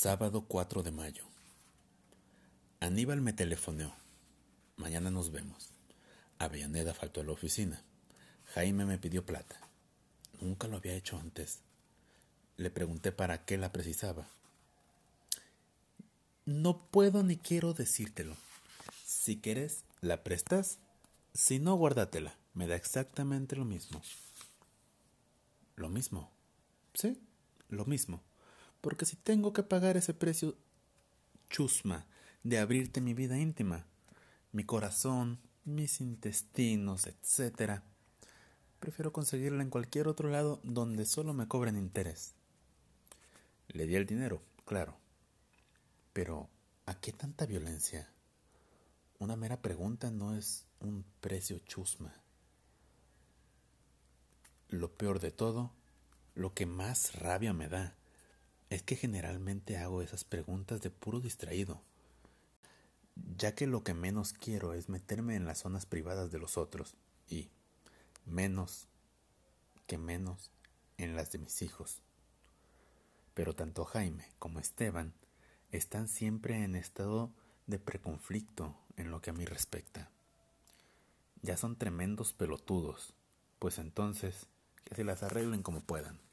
Sábado 4 de mayo. Aníbal me telefoneó. Mañana nos vemos. Avellaneda faltó a la oficina. Jaime me pidió plata. Nunca lo había hecho antes. Le pregunté para qué la precisaba. No puedo ni quiero decírtelo. Si quieres, la prestas. Si no, guárdatela. Me da exactamente lo mismo. ¿Lo mismo? Sí, lo mismo porque si tengo que pagar ese precio chusma de abrirte mi vida íntima, mi corazón, mis intestinos, etc., prefiero conseguirla en cualquier otro lado donde solo me cobren interés. Le di el dinero, claro. Pero, ¿a qué tanta violencia? Una mera pregunta no es un precio chusma. Lo peor de todo, lo que más rabia me da, es que generalmente hago esas preguntas de puro distraído, ya que lo que menos quiero es meterme en las zonas privadas de los otros y menos que menos en las de mis hijos. Pero tanto Jaime como Esteban están siempre en estado de preconflicto en lo que a mí respecta. Ya son tremendos pelotudos, pues entonces que se las arreglen como puedan.